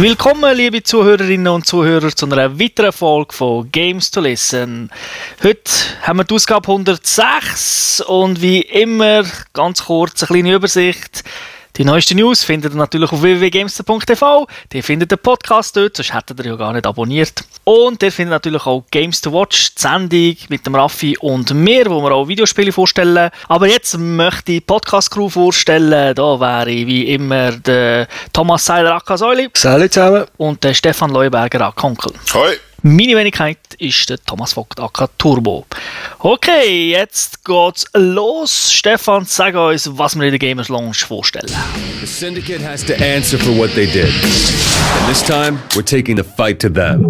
Willkommen, liebe Zuhörerinnen und Zuhörer, zu einer weiteren Folge von Games to Listen. Heute haben wir die Ausgabe 106 und wie immer ganz kurz eine kleine Übersicht. Die neuesten News findet ihr natürlich auf www.gamester.tv. Ihr findet den Podcast dort, sonst hättet ihr ja gar nicht abonniert. Und ihr findet natürlich auch Games to Watch, die Sendung mit dem Raffi und mir, wo wir auch Videospiele vorstellen. Aber jetzt möchte ich die Podcast-Crew vorstellen. Da wäre wie immer der Thomas Seiler Akasäuli. Salut zusammen. Und der Stefan Leuberger Akonkel. Hoi. Meine Wenigkeit ist der Thomas Vogt aka Turbo. Okay, jetzt geht's los. Stefan, sag uns, was wir in der Gamers Lounge vorstellen. The Syndicate has to answer for what they did. And this time, we're taking the fight to them.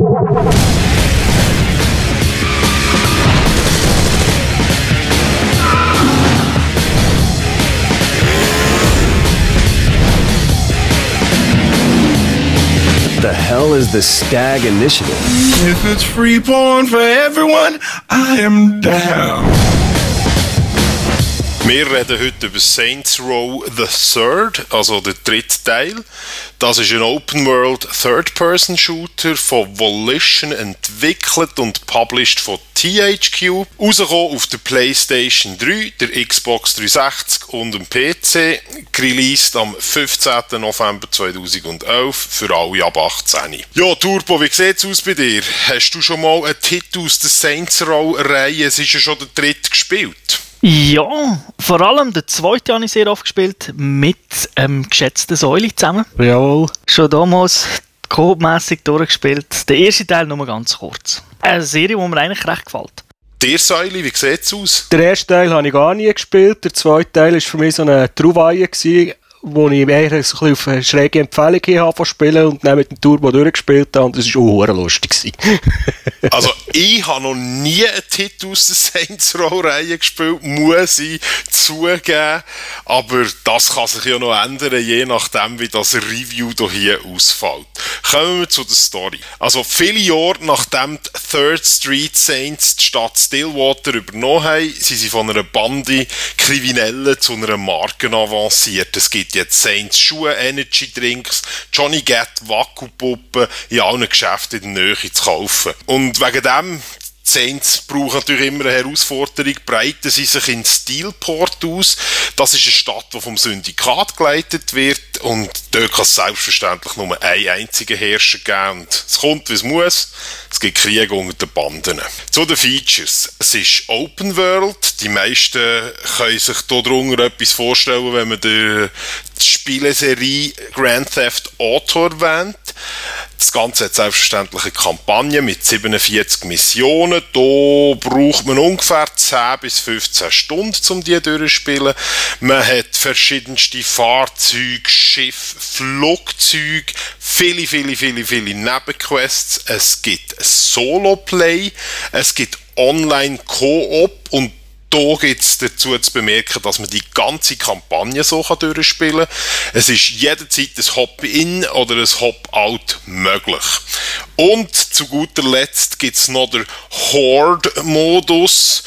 Is the Stag Initiative? If it's free porn for everyone, I am down. Wir reden heute über Saints Row the Third, also der dritte Teil. Das ist ein Open-World Third-Person-Shooter von Volition entwickelt und published von THQ. Rausgekommen auf der PlayStation 3, der Xbox 360 und dem PC. Released am 15. November 2011 für alle ab 18. Ja, Turbo, wie sieht's aus bei dir? Hast du schon mal einen Titel aus der Saints Row-Reihe? Es ist ja schon der dritte gespielt. Ja, vor allem der zweite habe ich sehr oft gespielt, mit ähm, geschätzten Säule zusammen. Jawohl. Schon damals codemässig durchgespielt. Der erste Teil nur ganz kurz. Eine Serie, die mir eigentlich recht gefällt. Dir, Säuli, wie sieht's aus? Den ersten Teil habe ich gar nie gespielt. Der zweite Teil war für mich so eine Trauweihe, wo ich eher so ein auf eine schräge Empfehlung habe von spielen und dann mit dem Turbo durchgespielt habe und das war auch lustig. Also, ich habe noch nie einen Titel aus der Saints Row-Reihe gespielt, muss ich zugeben. Aber das kann sich ja noch ändern, je nachdem, wie das Review hier ausfällt. Kommen wir zu der Story. Also, viele Jahre nachdem die Third Street Saints die Stadt Stillwater übernommen haben, sind sie von einer Bande Kriminellen zu einer Marke avanciert. Es gibt jetzt Saints Schuhe, Energy Drinks, Johnny Gat, Vakuumpuppen in allen Geschäften in der Nähe zu kaufen. Und wegen dem Saints brauchen natürlich immer eine Herausforderung, breiten sie sich in Steelport aus. Das ist eine Stadt, die vom Syndikat geleitet wird und dort kann es selbstverständlich nur einen einzigen Herrscher geben und es kommt, wie es muss. Es gibt Krieg unter den Banden. Zu den Features. Es ist Open World. Die meisten können sich darunter etwas vorstellen, wenn man die Spieleserie Grand Theft Auto erwähnt. Das Ganze hat selbstverständlich eine Kampagne mit 47 Missionen. Da braucht man ungefähr 10 bis 15 Stunden, um die durchzuspielen. Man hat verschiedenste Fahrzeuge, Schiffe, Flugzeuge, viele, viele, viele, viele Nebenquests. Es gibt Solo-Play, es gibt Online-Koop und da gibt es dazu zu bemerken, dass man die ganze Kampagne so kann durchspielen kann. Es ist jederzeit ein Hop-In oder ein Hop-Out möglich. Und zu guter Letzt gibt es noch den Horde-Modus.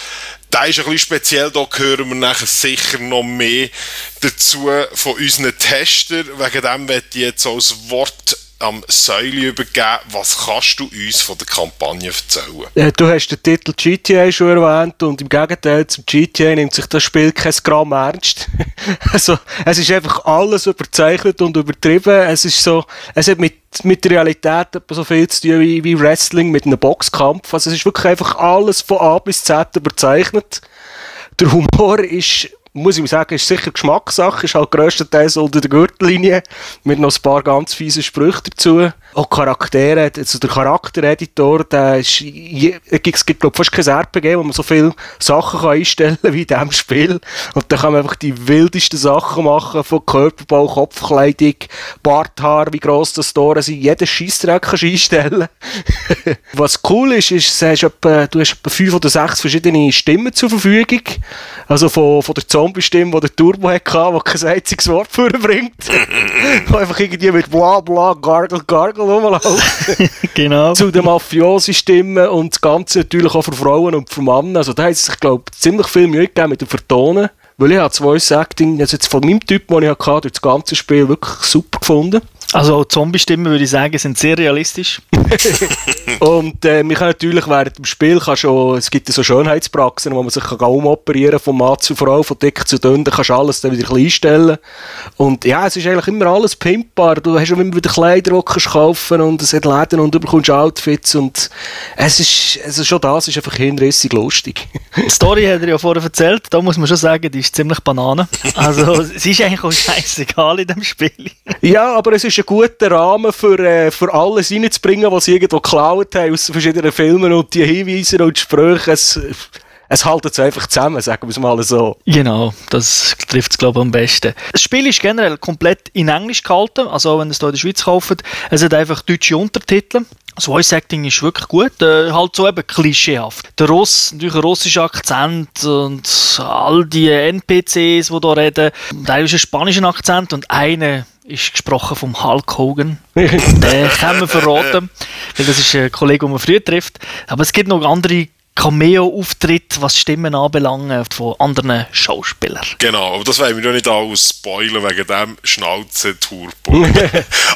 Der ist ein bisschen speziell, da hören wir nachher sicher noch mehr dazu von unseren Testern. Wegen dem werde ich jetzt als Wort am Säule übergeben. Was kannst du uns von der Kampagne erzählen? Äh, Du hast den Titel GTA schon erwähnt und im Gegenteil zum GTA nimmt sich das Spiel kein Gramm ernst. also, es ist einfach alles überzeichnet und übertrieben. Es ist so, es hat mit, mit der Realität so viel zu tun wie, wie Wrestling mit einem Boxkampf. Also, es ist wirklich einfach alles von A bis Z überzeichnet. Der Humor ist, muss ich sagen, ist sicher Geschmackssache, ist halt grösstenteils unter der Gürtellinie, mit noch ein paar ganz fiesen Sprüchen dazu. Auch Charaktere, also der Charaktereditor, der ist, es gibt, glaube fast kein RPG, wo man so viele Sachen kann einstellen kann wie in diesem Spiel. Und da kann man einfach die wildesten Sachen machen, von Körperbau, Kopfkleidung, Barthaar, wie gross das Tore sind, jeden Scheissdreck kannst du einstellen. Was cool ist, ist, du hast, etwa, du hast etwa fünf oder sechs verschiedene Stimmen zur Verfügung. Also von, von der Zombie-Stimme, die der Turbo hatte, die kein einziges Wort vorbringt. einfach irgendwie mit bla bla, gargle, gargle rumlaufen. genau. Zu den Mafiosi-Stimmen und das Ganze natürlich auch für Frauen und für Männer. Also da hat es sich, glaube ich, ziemlich viel Mühe gegeben mit dem Vertonen. Weil ich habe das Voice Acting, also jetzt von meinem Typ, den ich hatte, durch das ganze Spiel wirklich super gefunden. Also auch Zombie-Stimmen, würde ich sagen, sind sehr realistisch. und äh, man kann natürlich während dem Spiel, kann schon, es gibt so Schönheitspraxen, wo man sich kann umoperieren von Mann zu Frau, von dick zu dünn, dann kannst du alles dann wieder ein einstellen. Und ja, es ist eigentlich immer alles pimpbar. Du hast immer wieder Kleider, die kannst kaufen und es hat Läden und du bekommst Outfits und es ist, also schon das ist einfach hinrissig lustig. Die Story hat er ja vorher erzählt, da muss man schon sagen, die ist ziemlich Banane. Also es ist eigentlich auch scheißegal in dem Spiel. Ja, aber es ist ein guter Rahmen für, äh, für alles reinzubringen, was sie irgendwo geklaut haben aus verschiedenen Filmen und die Hinweise und die Sprüche. Es, es haltet es einfach zusammen, sagen wir es mal so. Genau, das trifft es, glaube ich, am besten. Das Spiel ist generell komplett in Englisch gehalten, also wenn ihr es hier in der Schweiz kauft. Es hat einfach deutsche Untertitel. Das Voice Acting ist wirklich gut, äh, halt so eben klischeehaft. Der Russ, natürlich ein russischer Akzent und all die NPCs, die hier reden, teilweise ein spanischer Akzent und eine ist gesprochen vom Hulk Hogan. Den können wir verraten, weil das ist ein Kollege, den man früher trifft. Aber es gibt noch andere Cameo-Auftritt, was Stimmen anbelangt, von anderen Schauspielern. Genau, aber das wollen wir ja nicht alles spoilern wegen dem Schnauze-Turbo.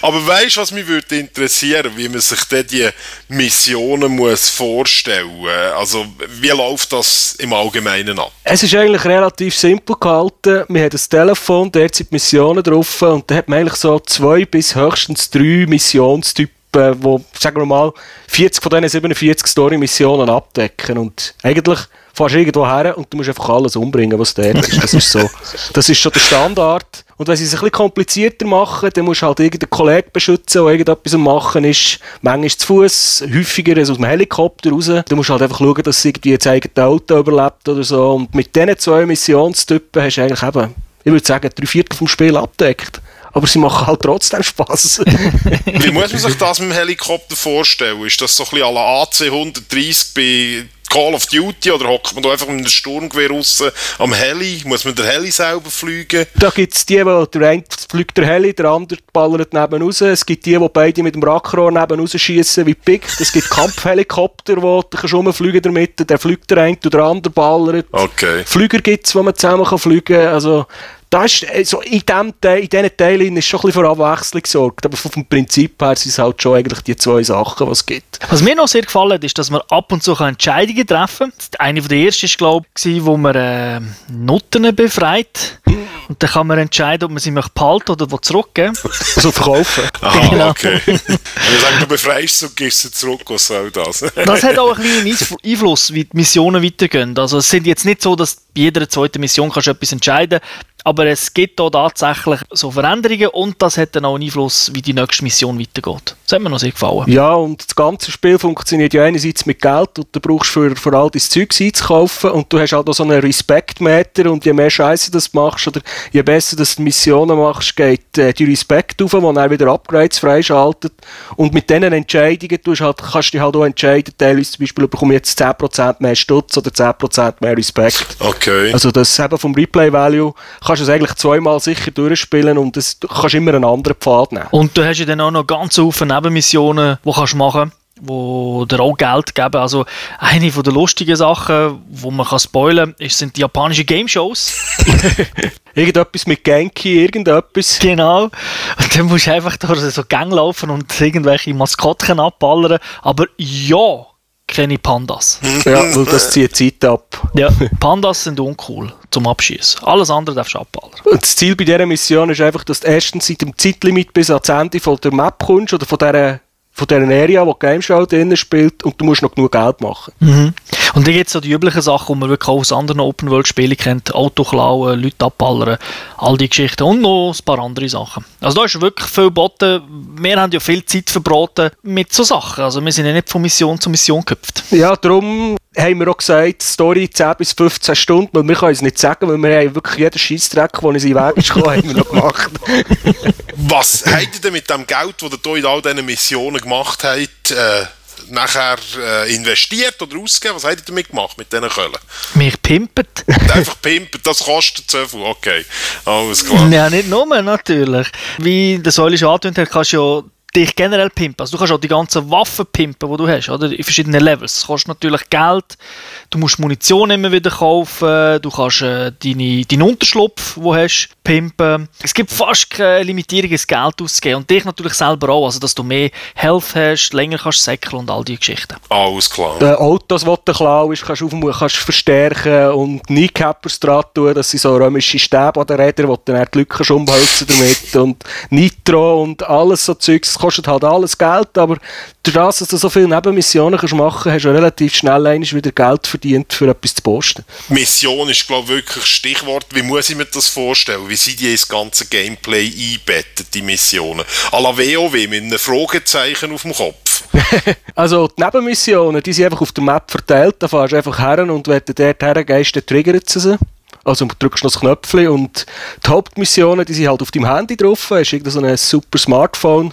aber weißt du, was mich würde interessieren, wie man sich denn die Missionen muss vorstellen muss? Also, wie läuft das im Allgemeinen ab? Es ist eigentlich relativ simpel gehalten. Man hat ein Telefon, dort sind Missionen drauf und da hat man eigentlich so zwei bis höchstens drei Missionstypen wo, sagen wir mal, 40 von diesen 47 Story-Missionen abdecken. Und eigentlich fährst du irgendwo her und du musst einfach alles umbringen, was dort ist. Das ist so. Das ist schon der Standard. Und wenn sie es ein bisschen komplizierter machen, dann musst du halt irgendeinen Kollegen beschützen, der irgendetwas am Machen ist. Manchmal zu Fuß, häufiger als aus dem Helikopter raus. Du musst halt einfach schauen, dass irgendwie jetzt eigene Auto überlebt oder so. Und mit diesen zwei Missionstypen hast du eigentlich eben, ich würde sagen, drei Viertel vom Spiel abdeckt aber sie machen halt trotzdem Spaß. Wie muss man sich das mit dem Helikopter vorstellen? Ist das so ein bisschen à la AC-130 bei Call of Duty oder hockt man da einfach mit einem Sturmgewehr raus am Heli? Muss man den Heli selber fliegen? Da gibt es die, wo der eine fliegt der Heli, der andere ballert neben raus. Es gibt die, die beide mit dem Rackrohr neben raus schießen wie Pick. Es gibt Kampfhelikopter, wo du rumfliegen damit. Der fliegt der eine und der andere ballert. Okay. Flüger gibt es, wo man zusammen kann fliegen kann. Also, das ist, also in, dem Teil, in diesen Teilen ist schon ein bisschen für Abwechslung gesorgt, aber vom Prinzip her sind es halt schon eigentlich die zwei Sachen, die es gibt. Was mir noch sehr gefallen hat, ist, dass man ab und zu Entscheidungen treffen kann. Eine der ersten war, glaube ich, wo man äh, Noten befreit. Und dann kann man entscheiden, ob man sie möchte behalten oder zurückgeben Also verkaufen. Aha, genau. okay. Wenn du sagst, du befreist sie und gibst sie zurück, was soll das? das hat auch einen kleinen Einfluss, wie die Missionen weitergehen. Also es sind jetzt nicht so, dass bei jeder zweiten Mission kannst du etwas entscheiden aber es gibt hier tatsächlich so Veränderungen und das hat dann auch einen Einfluss, wie die nächste Mission weitergeht. Das hat mir noch sehr gefallen. Ja, und das ganze Spiel funktioniert ja einerseits mit Geld und du brauchst für, für all dein Zeug einzukaufen und du hast halt auch so einen Respektmeter und je mehr Scheiße du machst oder je besser du Missionen machst, geht äh, die Respekt auf, wo dann wieder Upgrades freischaltet und mit diesen Entscheidungen du halt, kannst du dich halt auch entscheiden, teilweise zum Beispiel bekomme ich jetzt 10% mehr Stutz oder 10% mehr Respekt. Okay. Also das eben vom Replay-Value kannst du es eigentlich zweimal sicher durchspielen und das, du kannst immer einen anderen Pfad nehmen. Und du hast ja dann auch noch ganz viele Nebenmissionen, die kannst machen wo dir auch Geld geben. Also eine von der lustigen Sachen, wo man kann spoilern kann, sind die japanischen Game Shows. irgendetwas mit Genki, irgendetwas. Genau. Und dann musst du einfach durch so Gang laufen und irgendwelche Maskottchen abballern. Aber ja, keine Pandas. ja, weil das zieht Zeit ab. Ja, Pandas sind uncool zum Abschießen. Alles andere darfst du abballern. Und das Ziel bei dieser Mission ist einfach, dass du erstens seit dem Zeitlimit bis ans Ende von der Map kommst oder von dieser von dieser Area, wo die Game Show drin spielt und du musst noch genug Geld machen. Mhm. Und dann gibt es so die üblichen Sachen, die man wirklich auch aus anderen Open-World-Spielen kennt. Auto klauen, Leute abballern, all die Geschichten und noch ein paar andere Sachen. Also da ist wirklich viel geboten. Wir haben ja viel Zeit verbraten mit so Sachen. Also wir sind ja nicht von Mission zu Mission gehüpft. Ja, darum haben wir auch gesagt, Story 10 bis 15 Stunden, weil wir können es nicht sagen, weil wir haben wirklich jeden Scheissdreck, der uns in den Weg ist gekommen, haben wir noch gemacht. Was habt ihr denn mit dem Geld, das ihr hier in all diesen Missionen gemacht habt, äh, nachher äh, investiert oder ausgegeben? Was habt ihr damit gemacht, mit diesen Köln? Mich pimpet. Einfach pimpet, das kostet so viel, okay. Alles klar. Ja, nicht nur, natürlich. Wie der Säule schon angedeutet hat, kannst du ja dich generell pimpen. Also du kannst auch die ganzen Waffen pimpen, die du hast, oder? In verschiedenen Levels. Das kostet natürlich Geld. Du musst Munition immer wieder kaufen. Du kannst äh, deine, deinen Unterschlupf, den du hast, pimpen. Es gibt fast keine Limitierung, das Geld auszugeben. Und dich natürlich selber auch, also dass du mehr Health hast, länger kannst säckeln und all diese Geschichten. Alles klar. Die Autos, die du klaust, kannst du auf, kannst verstärken und Kneecappers dran tun. Das sind so römische Stäbe an den Rädern, wo du dann die Lücken umholzen damit. und Nitro und alles so Zeugs. Das kostet halt alles Geld, aber durch das, dass du so viele Nebenmissionen kannst machen kannst, hast du relativ schnell wieder Geld verdient, für etwas zu posten. Mission ist, glaube ich, wirklich Stichwort. Wie muss ich mir das vorstellen? Wie sind die ins ganze Gameplay einbettet, die Missionen? A la WoW mit einem Fragezeichen auf dem Kopf. also die Nebenmissionen, die sind einfach auf der Map verteilt. Da fährst du einfach her und wenn du dort hergehst, dann triggert sie also du drückst noch das Knöpfchen und die Hauptmissionen, die sind halt auf deinem Handy drauf. Hast so ein super Smartphone.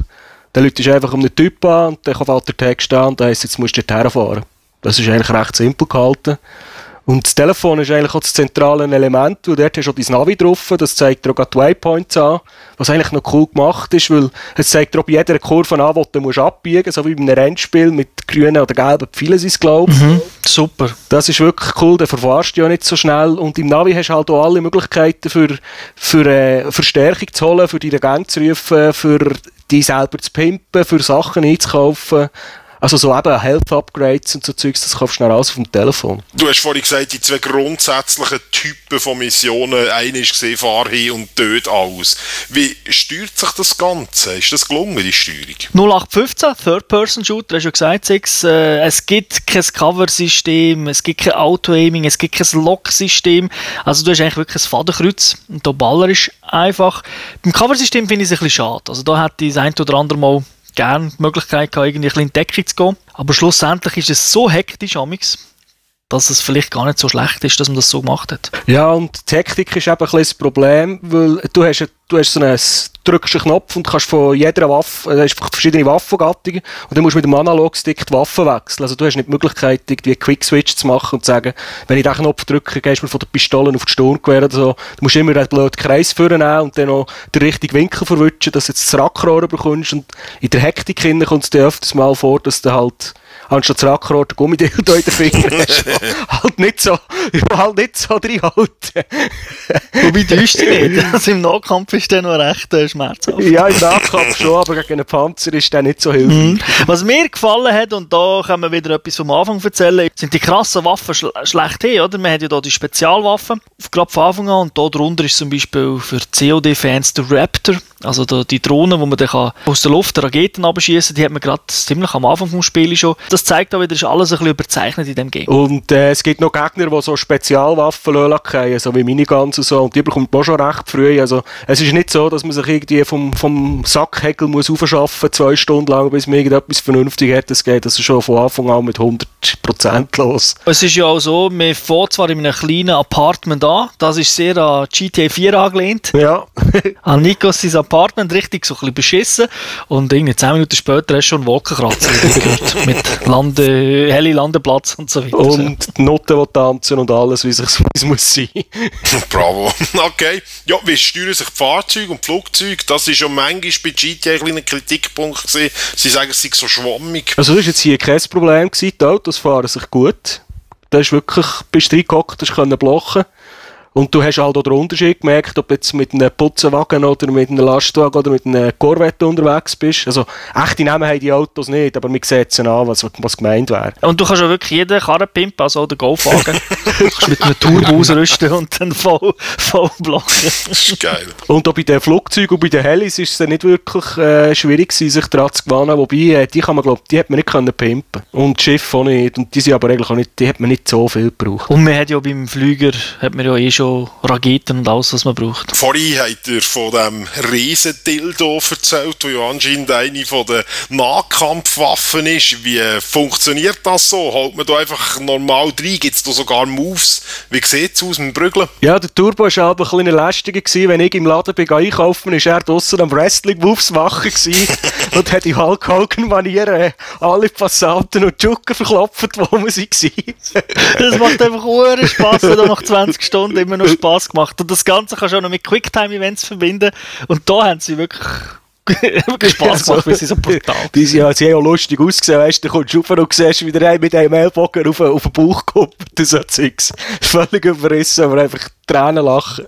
Dann läutest du einfach um einen Typ an und dann kommt der Text an und dann heisst jetzt musst du dort herfahren. Das ist eigentlich recht simpel gehalten. Und das Telefon ist eigentlich auch das zentrale Element, weil dort hast du auch dein Navi drauf, das zeigt dir auch die Waypoints an, was eigentlich noch cool gemacht ist, weil es zeigt dir auch bei jeder Kurve an, wo du musst abbiegen musst, so wie bei einem Rennspiel mit grünen oder gelben Pfeilen sind glaube ich. Mhm, super. Das ist wirklich cool, da verfahrst du ja nicht so schnell. Und im Navi hast du halt auch alle Möglichkeiten für, für äh, Verstärkung zu holen, für die Gang zu rufen, für die selber zu pimpen, für Sachen einzukaufen. Also so eben Health-Upgrades und so Zeugs, das kaufst du schnell alles auf dem Telefon. Du hast vorhin gesagt, die zwei grundsätzlichen Typen von Missionen, eine ist gesehen, fahr hin und töt alles. Wie steuert sich das Ganze? Ist das gelungen, die Steuerung? 0815, Third-Person-Shooter, hast du ja gesagt, Six. Äh, es gibt kein Cover-System, es gibt kein Auto-Aiming, es gibt kein Lock-System. Also du hast eigentlich wirklich ein Fadenkreuz und der Baller ist einfach. Beim Cover-System finde ich es ein bisschen schade. Also da hat das ein oder andere Mal gerne die Möglichkeit gehabt, irgendwie in Deckung zu gehen. Aber schlussendlich ist es so hektisch, amix, dass es vielleicht gar nicht so schlecht ist, dass man das so gemacht hat. Ja, und die Hektik ist eben ein bisschen das Problem, weil du hast, du hast so einen, drückst einen Knopf und kannst von jeder Waffe, äh, hast verschiedene Waffengattungen und dann musst du mit dem Analogstick die Waffen wechseln. Also du hast nicht die Möglichkeit, irgendwie Quick-Switch zu machen und zu sagen, wenn ich diesen Knopf drücke, gehst du mir von der Pistole auf die Sturmgewehr oder so. Du musst immer einen blöden Kreis führen und dann noch den richtigen Winkel verwischen, dass du jetzt das Rackrohr bekommst und in der Hektik kommt es dir öfters mal vor, dass du halt anstatt das Rackrot ein Gummidildo in den Finger hast, halt nicht so, halt nicht so reinhalten. Wobei täuscht dich nicht. Also im Nahkampf ist der noch recht äh, schmerzhaft. Ja, im Nahkampf schon, aber gegen einen Panzer ist der nicht so hilfreich. Mhm. Was mir gefallen hat, und da können wir wieder etwas vom Anfang erzählen, sind die krassen Waffen schl schlechthin, oder? Man hat ja hier die Spezialwaffen, gerade von Anfang an, und da drunter ist zum Beispiel für COD-Fans der Raptor, also die, die Drohne, wo man dann aus der Luft Raketen abschießen die hat man gerade ziemlich am Anfang vom Spiel schon. Das zeigt auch wieder, ist alles ein bisschen überzeichnet in dem Game. Und äh, es gibt noch Gegner, die so Spezialwaffen lassen, so wie Miniguns und so, und die bekommt man schon recht früh. Also es ist nicht so, dass man sich irgendwie vom, vom Sackheckel muss aufschaffen, zwei Stunden lang, bis man irgendetwas vernünftig hat. Es geht also schon von Anfang an mit 100% los. Es ist ja auch so, man fährt zwar in einem kleinen Apartment an, das ist sehr an GTA 4 angelehnt. Ja. an Nikos Apartment Apartment richtig so ein bisschen beschissen und irgendwie 10 Minuten später hast du schon Wolkenkratzer gehört. mit Lande, helle Landeplatz und so weiter. Und die Noten, die tanzen und alles, wie es muss sein. Bravo. Okay. Ja, wie steuern sich die Fahrzeuge und die Flugzeuge? Das ist ja manchmal bei GTA ein Kritikpunkt gewesen. Sie sagen, es sei so schwammig. Also das war jetzt hier kein Problem gewesen. Die Autos fahren sich gut. Da ist wirklich, bist du reingehockt, hast können blocken. Und du hast halt auch den Unterschied gemerkt, ob du jetzt mit einem Putzenwagen oder mit einem Lastwagen oder mit einem Corvette unterwegs bist. Also, echte Namen haben die Autos nicht, aber man sieht es an, was, was gemeint wäre. Und du kannst ja wirklich jeden Karren pimpen, also den Golfwagen. du kannst mit einem Turbo ausrüsten und dann voll, voll blocken. Das ist geil. Und auch bei den Flugzeugen und bei den Helis ist es nicht wirklich äh, schwierig gewesen, sich daran zu gewöhnen. Wobei, äh, die kann man, glaub, die hat man nicht können pimpen. Und das Schiff auch nicht. Und die sind aber eigentlich auch nicht, die hat man nicht so viel gebraucht. Und man hat ja beim Flüger, hat man ja eh schon schon Raketen und alles, was man braucht. Vorhin habt ihr von dem Riesendildo erzählt, der ja anscheinend eine von den Nahkampfwaffen ist. Wie funktioniert das so? Holt man da einfach normal rein? Gibt es da sogar Moves? Wie sieht es aus mit dem Brügeln? Ja, der Turbo war aber ein bisschen lästiger. Gewesen. Wenn ich im Laden bin einkaufen, war er draussen am Wrestling-Moves machen und hat die Hulk Hogan-Manieren alle Passanten und Jucken verklopft, wo man sie war. das macht einfach Spaß, wenn du nach 20 Stunden immer noch Spaß gemacht. Und das Ganze kannst du auch noch mit Quicktime-Events verbinden. Und da haben sie wirklich wirklich Spaß gemacht, weil sie so brutal Die sind ja sehr lustig ausgesehen, weißt du, da kommst du rauf und siehst wieder einen mit einem Ellbogen auf, auf den Bauch kommt, so Zeugs. Völlig überrissen, aber einfach Tränen lachen.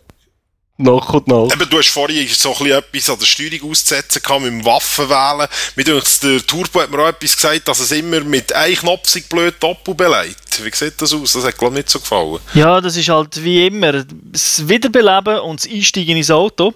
Nach und nach. Eben, du hast vorhin so ein bisschen etwas an der Steuerung auszusetzen gehabt, mit dem Waffenwählen. Mit uns, der Turbo hat mir auch etwas gesagt, dass es immer mit einem Knopf sich blöd doppelt beleidigt. Wie sieht das aus? Das hat, glaube ich, nicht so gefallen. Ja, das ist halt wie immer. Das Wiederbeleben und das Einsteigen ins Auto,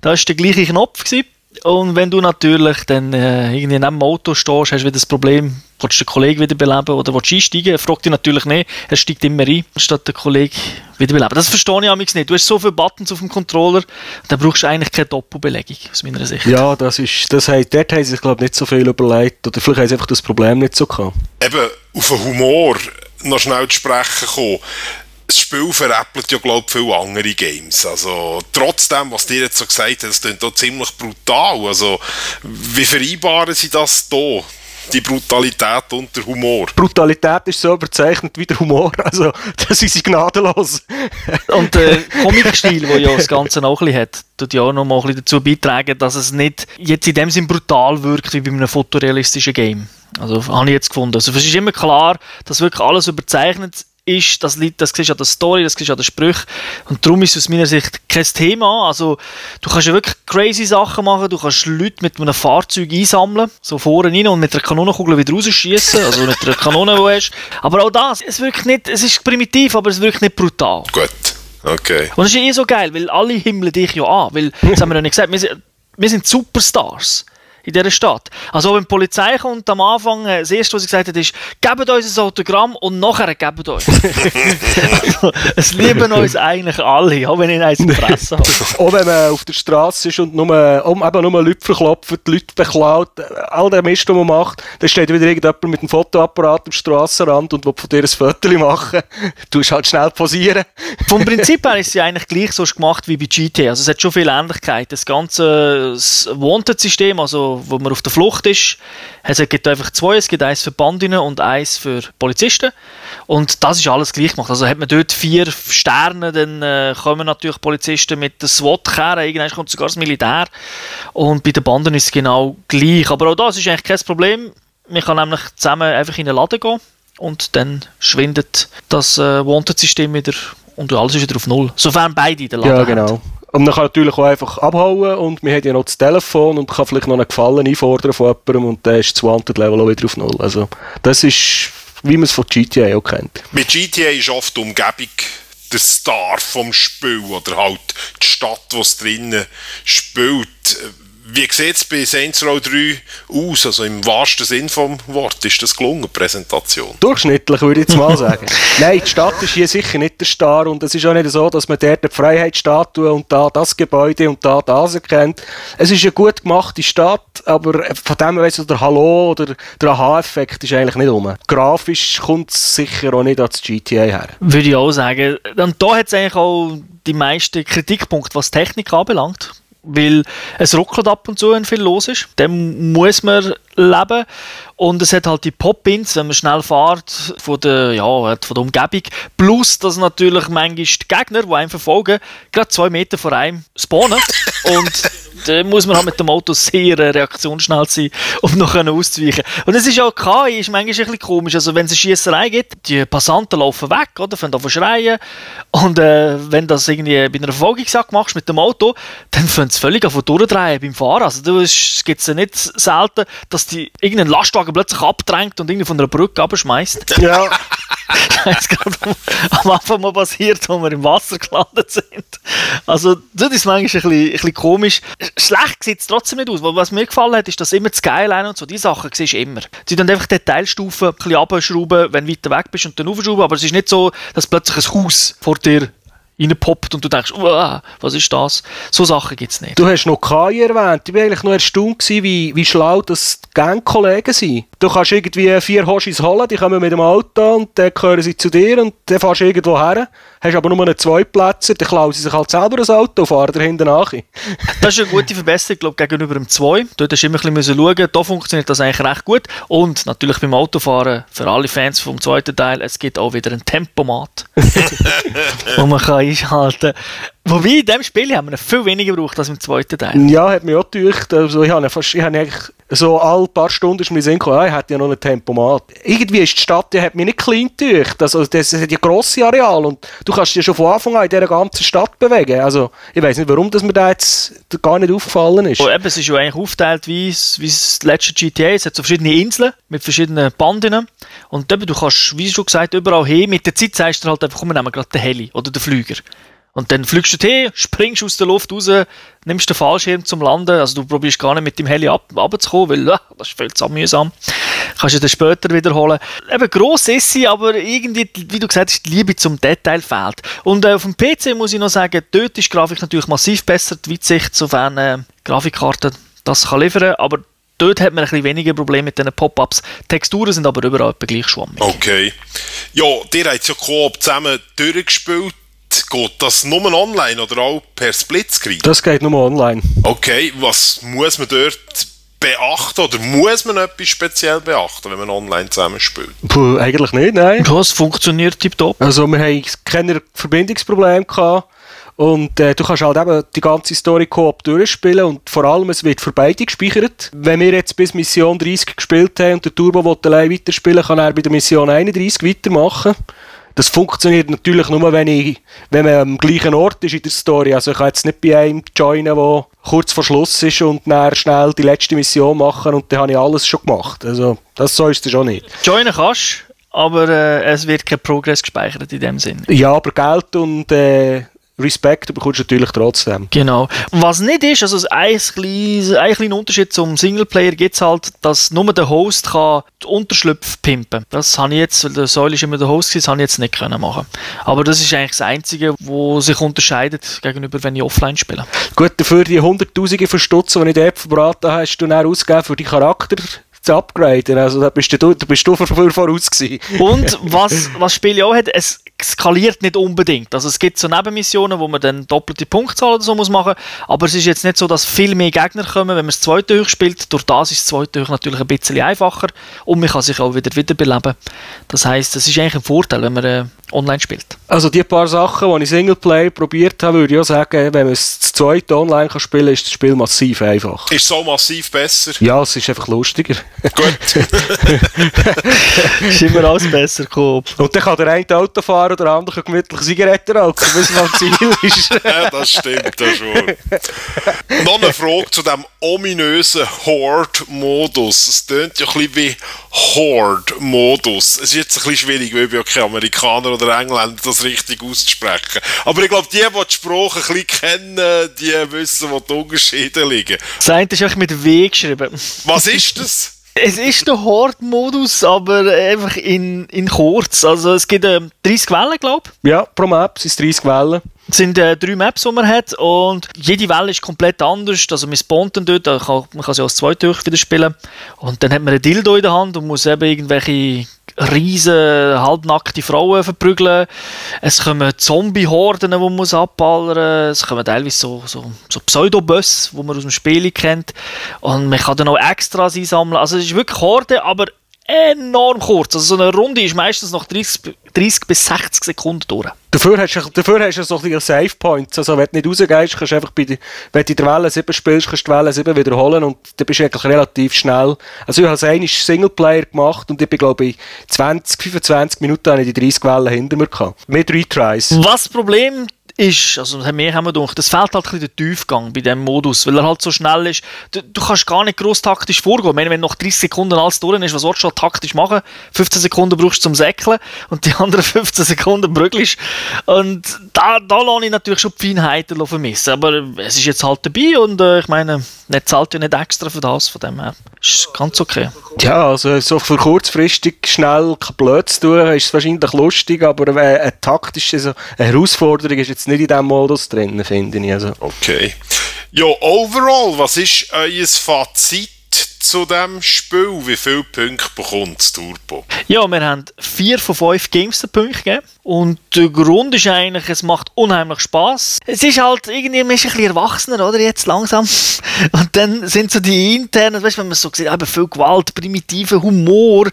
da war der gleiche Knopf. Gewesen. Und wenn du natürlich dann äh, irgendwie neben dem Auto stehst, hast du wieder das Problem, willst du den Kollegen wiederbeleben oder willst du einsteigen? Er fragt dich natürlich nicht, er steigt immer ein, statt den Kollegen wiederbeleben. Das verstehe ich amigs nicht. Du hast so viele Buttons auf dem Controller, dann brauchst du eigentlich keine Doppelbelegung, aus meiner Sicht. Ja, das ist, das haben, dort haben sie sich, glaube ich, nicht so viel überlegt. Oder vielleicht haben sie einfach das Problem nicht so gehabt. Eben, auf den Humor noch schnell zu sprechen kommen das Spiel veräppelt ja, glaube ich, viele andere Games. Also, trotzdem, was dir jetzt so gesagt hast, das klingt auch ziemlich brutal. Also, wie vereinbaren sie das hier? Die Brutalität und der Humor. Brutalität ist so überzeichnet wie der Humor. Also, das ist sie gnadenlos. und der Comic-Stil, der ja das Ganze auch ein bisschen hat, tut ja auch noch mal ein bisschen dazu beitragen, dass es nicht jetzt in dem Sinn brutal wirkt wie bei einem fotorealistischen Game. Also, habe ich jetzt gefunden. Also, es ist immer klar, dass wirklich alles überzeichnet ist, das das siehst du an der Story, das siehst du an den Sprüchen. Und darum ist es aus meiner Sicht kein Thema. Also, du kannst ja wirklich crazy Sachen machen, du kannst Leute mit einem Fahrzeug einsammeln, so vorne rein und mit einer Kanonenkugel wieder rausschießen, also mit einer Kanone, die du hast. Aber auch das, es wirkt nicht, es ist primitiv, aber es wirkt nicht brutal. Gut. Okay. Und das ist eh so geil, weil alle himmeln dich ja an, weil, das haben wir noch nicht gesagt, wir sind, wir sind Superstars in dieser Stadt. Also wenn die Polizei kommt am Anfang, äh, das erste, was sie gesagt hat, ist, gebt uns ein Autogramm und nachher gebt euch. es lieben uns eigentlich alle, auch wenn ich eins in der Fresse habe. auch wenn man auf der Straße ist und nur, um, eben nur Leute verklopft, Leute beklaut, äh, all der Mist, den man macht, dann steht wieder irgendjemand mit einem Fotoapparat am Strassenrand und will von dir ein Foto machen. Du musst halt schnell posieren. Vom Prinzip her ist sie eigentlich gleich so gemacht wie bei GTA. Also es hat schon viele Ähnlichkeiten. Das ganze Wanted-System, also wo man auf der Flucht ist, es gibt einfach zwei. Es gibt eins für Bandinnen und eins für Polizisten. Und das ist alles gleich gemacht. Also hat man dort vier Sterne, dann äh, kommen natürlich Polizisten mit der SWAT-Kerne, irgendwann kommt sogar das Militär. Und bei den Banden ist es genau gleich. Aber auch das ist eigentlich kein Problem. Man kann nämlich zusammen einfach in den Laden gehen und dann schwindet das äh, Wanted-System wieder und alles ist wieder auf Null. Sofern beide in den Laden Ja, genau. Haben. Und man kann natürlich auch einfach abhauen und man hat ja noch das Telefon und kann vielleicht noch einen Gefallen einfordern von jemandem und dann ist das Wanted-Level auch wieder auf Null. Also das ist, wie man es von GTA auch kennt. Mit GTA ist oft die Umgebung der Star vom Spiel oder halt die Stadt, die es drinnen spielt. Wie sieht es bei Saints Row 3 aus? Also im wahrsten Sinn vom Wort. Ist das gelungen, die Präsentation? Durchschnittlich, würde ich jetzt mal sagen. Nein, die Stadt ist hier sicher nicht der Star und es ist auch nicht so, dass man dort die Freiheitsstatue und da das Gebäude und da das erkennt. Es ist eine gut gemachte Stadt, aber von dem weiss der Hallo oder der Aha-Effekt ist eigentlich nicht um. Grafisch kommt es sicher auch nicht als GTA her. Würde ich auch sagen. Und da hat es eigentlich auch die meisten Kritikpunkte, was Technik anbelangt weil es ruckelt ab und zu, wenn viel los ist. Dem muss man leben. Und es hat halt die Pop-Ins, wenn man schnell fährt, von der, ja, von der Umgebung. Plus, dass natürlich manchmal die Gegner, die einen verfolgen, gerade zwei Meter vor einem spawnen. und da muss man halt mit dem Auto sehr reaktionsschnell sein, um noch auszuweichen. Und es ist auch KI, ist manchmal ein bisschen komisch. Also, wenn es eine Schiesserei gibt, die Passanten laufen weg, oder? Fangen an schreien. Und äh, wenn das irgendwie bei einer Verfolgungsjagd machst mit dem Auto, dann fangen sie völlig an durchdrehen beim Fahren. Also, du, es gibt es ja nicht selten, dass die irgendeinen Lastwagen plötzlich abdrängt und irgendwie von einer Brücke abschmeißt. Ja. das ist gerade am Anfang mal passiert, als wir im Wasser gelandet sind. Also, das ist manchmal ein bisschen, ein bisschen komisch. Schlecht sieht es trotzdem nicht aus. Was mir gefallen hat, ist, dass immer das Skyline und so, die Sachen siehst du immer. Sie dann einfach Detailstufen ein bisschen abschrauben, wenn du weiter weg bist und dann aufschrauben, aber es ist nicht so, dass plötzlich ein Haus vor dir reinpoppt und du denkst, was ist das? So Sachen gibt es nicht. Du hast noch KI erwähnt. Ich war eigentlich noch erstaunt, wie, wie schlau das Gangkollegen sind. Du kannst irgendwie vier Hoshis holen, die kommen mit dem Auto und dann gehören sie zu dir und dann fährst du irgendwo her. Hast aber nur zwei Plätze, dann klauen sie sich halt selber ein Auto und fahren hinten nach. das ist eine gute Verbesserung glaub, gegenüber dem 2. Dort hast du immer ein bisschen schauen, da funktioniert das eigentlich recht gut. Und natürlich beim Autofahren, für alle Fans vom zweiten Teil, es gibt auch wieder ein Tempomat, wo man kann einschalten. Wobei, in diesem Spiel haben wir viel weniger gebraucht als im zweiten Teil. Ja, hat mich auch gedacht. Also ich habe, fast, ich habe eigentlich so alle paar Stunden ist mir Sinn gekommen, ah, ich hätte ja noch ein Tempomat. Irgendwie ist die Stadt, die hat mich nicht klein gedacht. Also, das hat ja grosse Areal und du kannst dich schon von Anfang an in dieser ganzen Stadt bewegen. Also, ich weiß nicht, warum dass mir da jetzt gar nicht aufgefallen ist. Oh, eben, es ist ja eigentlich aufgeteilt wie wie das letzte GTA. Es hat so verschiedene Inseln mit verschiedenen Banden. Und eben, du kannst, wie schon gesagt, überall hin. Mit der Zeit sagst du halt einfach, komm, wir nehmen gerade den Heli oder den Flüger. Und dann fliegst du hin, springst aus der Luft raus, nimmst den Fallschirm zum Landen. Also du probierst gar nicht mit dem Heli ab, runterzukommen, weil äh, das ist viel zu mühsam. Kannst du dann später wiederholen. Eben gross ist sie, aber irgendwie, wie du gesagt hast, die Liebe zum Detail fehlt. Und äh, auf dem PC muss ich noch sagen, dort ist die Grafik natürlich massiv besser, die Weitsicht, sofern äh, Grafikkarten das kann liefern aber dort hat man ein bisschen weniger Probleme mit diesen Pop-Ups. Texturen sind aber überall etwa gleich schwammig. Okay. Ja, ihr habt ja Coop zusammen durchgespielt. Geht das nur online oder auch per Splitscreen? Das geht nur online. Okay, was muss man dort beachten oder muss man etwas speziell beachten, wenn man online zusammenspielt? Puh, eigentlich nicht, nein. Ja, es funktioniert tiptop. Also wir haben keine Verbindungsprobleme gehabt. Und äh, du kannst halt eben die ganze Story Coop durchspielen und vor allem, es wird für beide gespeichert. Wenn wir jetzt bis Mission 30 gespielt haben und der Turbo will allein weiterspielen, kann er bei der Mission 31 weitermachen. Das funktioniert natürlich nur, wenn, ich, wenn man am gleichen Ort ist in der Story. Also ich kann jetzt nicht bei einem joinen, der kurz vor Schluss ist und dann schnell die letzte Mission machen und dann habe ich alles schon gemacht. Also das so ist es schon nicht. Joinen kannst, aber äh, es wird kein Progress gespeichert in dem Sinn. Ja, aber Geld und äh, Respekt bekommst du natürlich trotzdem. Genau. Was nicht ist, also ein kleiner, ein kleiner Unterschied zum Singleplayer gibt es halt, dass nur der Host kann die Unterschlüpfe pimpen. Das habe ich jetzt, weil der Säule ist immer der Host, das habe ich jetzt nicht können machen. Aber das ist eigentlich das Einzige, was sich unterscheidet gegenüber, wenn ich offline spiele. Gut, dafür die Hunderttausende von Stutzen, die ich dort verbraten habe, hast du dann ausgegeben für die Charakter zu upgraden. Also da bist du, da bist du vor- vor- voraus gewesen. Und was, was Spiel auch hat, es skaliert nicht unbedingt. Also es gibt so Nebenmissionen, wo man dann doppelte Punktzahl oder so muss machen, aber es ist jetzt nicht so, dass viel mehr Gegner kommen, wenn man das zweite hoch spielt. Durch das ist das zweite hoch natürlich ein bisschen einfacher und man kann sich auch wieder wiederbeleben. Das heißt, es ist eigentlich ein Vorteil, wenn man äh, online spielt. Also die paar Sachen, die ich Singleplayer probiert habe, würde ich auch sagen, wenn man es zu zweit online kann spielen kann, ist das Spiel massiv einfach. Ist so massiv besser? Ja, es ist einfach lustiger. Gut. ist immer alles besser gekommen. Und dann kann der eine Auto fahren oder der andere gemütlich Zigaretten rauchen, bis man am Ziel ist. ja, das stimmt ja schon. Frage zu dem ominösen Horde-Modus. Es tönt ja ein bisschen wie Horde-Modus. Es ist jetzt ein bisschen schwierig, weil ich ja Amerikaner oder Engländer, das richtig auszusprechen. Aber ich glaube, die, die die Sprache ein bisschen kennen, die wissen, wo die Unterschiede liegen. Das eine ist einfach mit W geschrieben. Was ist das? Es ist der Horde-Modus, aber einfach in, in kurz. Also es gibt ähm, 30 Wellen, glaube ich. Ja, pro Map sind es 30 Wellen. Es sind äh, drei Maps, die man hat und jede Welle ist komplett anders. Also man spawnt dann dort, da kann, man kann sie als zweite durch wieder spielen. Und dann hat man ein Dildo in der Hand und muss eben irgendwelche riesen halbnackte Frauen verprügeln. Es kommen Zombie-Horden, die man muss abballern muss. Es kommen teilweise so, so, so Pseudo-Boss, die man aus dem Spiel kennt. Und man kann dann auch Extras einsammeln. Also es ist wirklich Horde, aber enorm kurz. Also so eine Runde ist meistens nach 30, 30 bis 60 Sekunden durch. Dafür hast, du, dafür hast du so ein Save Points. Also, wenn du nicht rausgehst, kannst du einfach bei wenn du in der Welle 7 spielst, kannst du die Welle 7 wiederholen und dann bist du eigentlich relativ schnell. Also, ich habe einmal Singleplayer gemacht und ich bin, glaube ich, 20, 25 Minuten habe ich die 30 Wellen hinter mir gehabt. Mit drei Tries. Was das Problem ist, also mehr haben wir gedacht, das fehlt halt ein bisschen der Tiefgang bei diesem Modus, weil er halt so schnell ist. Du, du kannst gar nicht gross taktisch vorgehen. Ich meine, wenn nach 30 Sekunden alles durch ist, was willst du halt taktisch machen? 15 Sekunden brauchst du zum Säckeln und die anderen 15 Sekunden brügelst. Und da, da lasse ich natürlich schon die Feinheiten vermissen. Aber es ist jetzt halt dabei und äh, ich meine, nicht zahlt ja nicht extra für das, von dem her. Ist ganz okay. Ja, also so für kurzfristig schnell blöd zu tun, ist es wahrscheinlich lustig, aber eine, eine taktische Herausforderung ist jetzt nicht in diesem Modus drin, finde ich. Also. Okay. Ja, overall, was ist euer Fazit zu dem Spiel? Wie viele Punkte bekommt das Turbo? Ja, wir haben vier von fünf Gamester-Punkte gegeben. Und der Grund ist eigentlich, es macht unheimlich Spaß. Es ist halt irgendwie, man ist ein bisschen erwachsener, oder? Jetzt langsam. Und dann sind so die internen, weißt du, wenn man so sieht, eben viel Gewalt, primitiver Humor.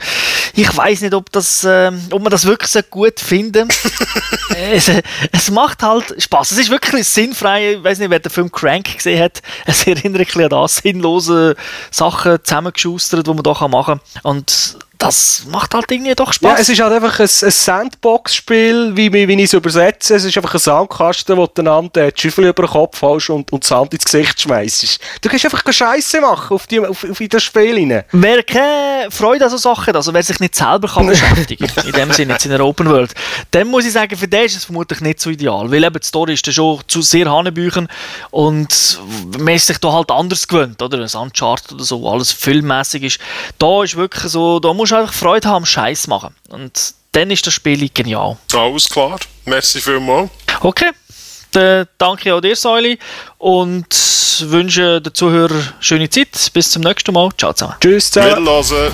Ich weiß nicht, ob, das, äh, ob man das wirklich so gut finden. es, es macht halt Spaß. Es ist wirklich sinnfrei. Ich weiß nicht, wer den Film Crank gesehen hat. Es erinnert ein bisschen an das, sinnlose Sachen zusammengeschustert, die man da machen kann. Und das macht halt irgendwie doch Spaß. Ja, es ist halt einfach ein, ein Sandbox-Spiel, wie, wie, wie ich es übersetze. Es ist einfach ein Sandkasten, wo du einander die Schüffel über den Kopf hast und, und Sand ins Gesicht schmeißt. Du kannst einfach keine Scheiße machen auf, die, auf, auf das Spiel rein. Wer keine Freude an so Sachen, also wer sich nicht selber kann beschäftigen in dem Sinne, jetzt in einer Open World, dann muss ich sagen, für den ist es vermutlich nicht so ideal, weil eben die Story ist dann schon zu sehr Hanebüchen und man ist sich da halt anders gewöhnt, oder? Ein Uncharted oder so, wo alles filmmäßig ist. Da ist wirklich so, da musst du einfach Freude haben am Scheiß machen. Und dann ist das Spiel genial. Alles klar. Merci vielmals. Okay. Dann danke auch dir, Säuli, und wünsche den Zuhörern schöne Zeit. Bis zum nächsten Mal. Ciao zusammen. Tschüss zusammen. hören.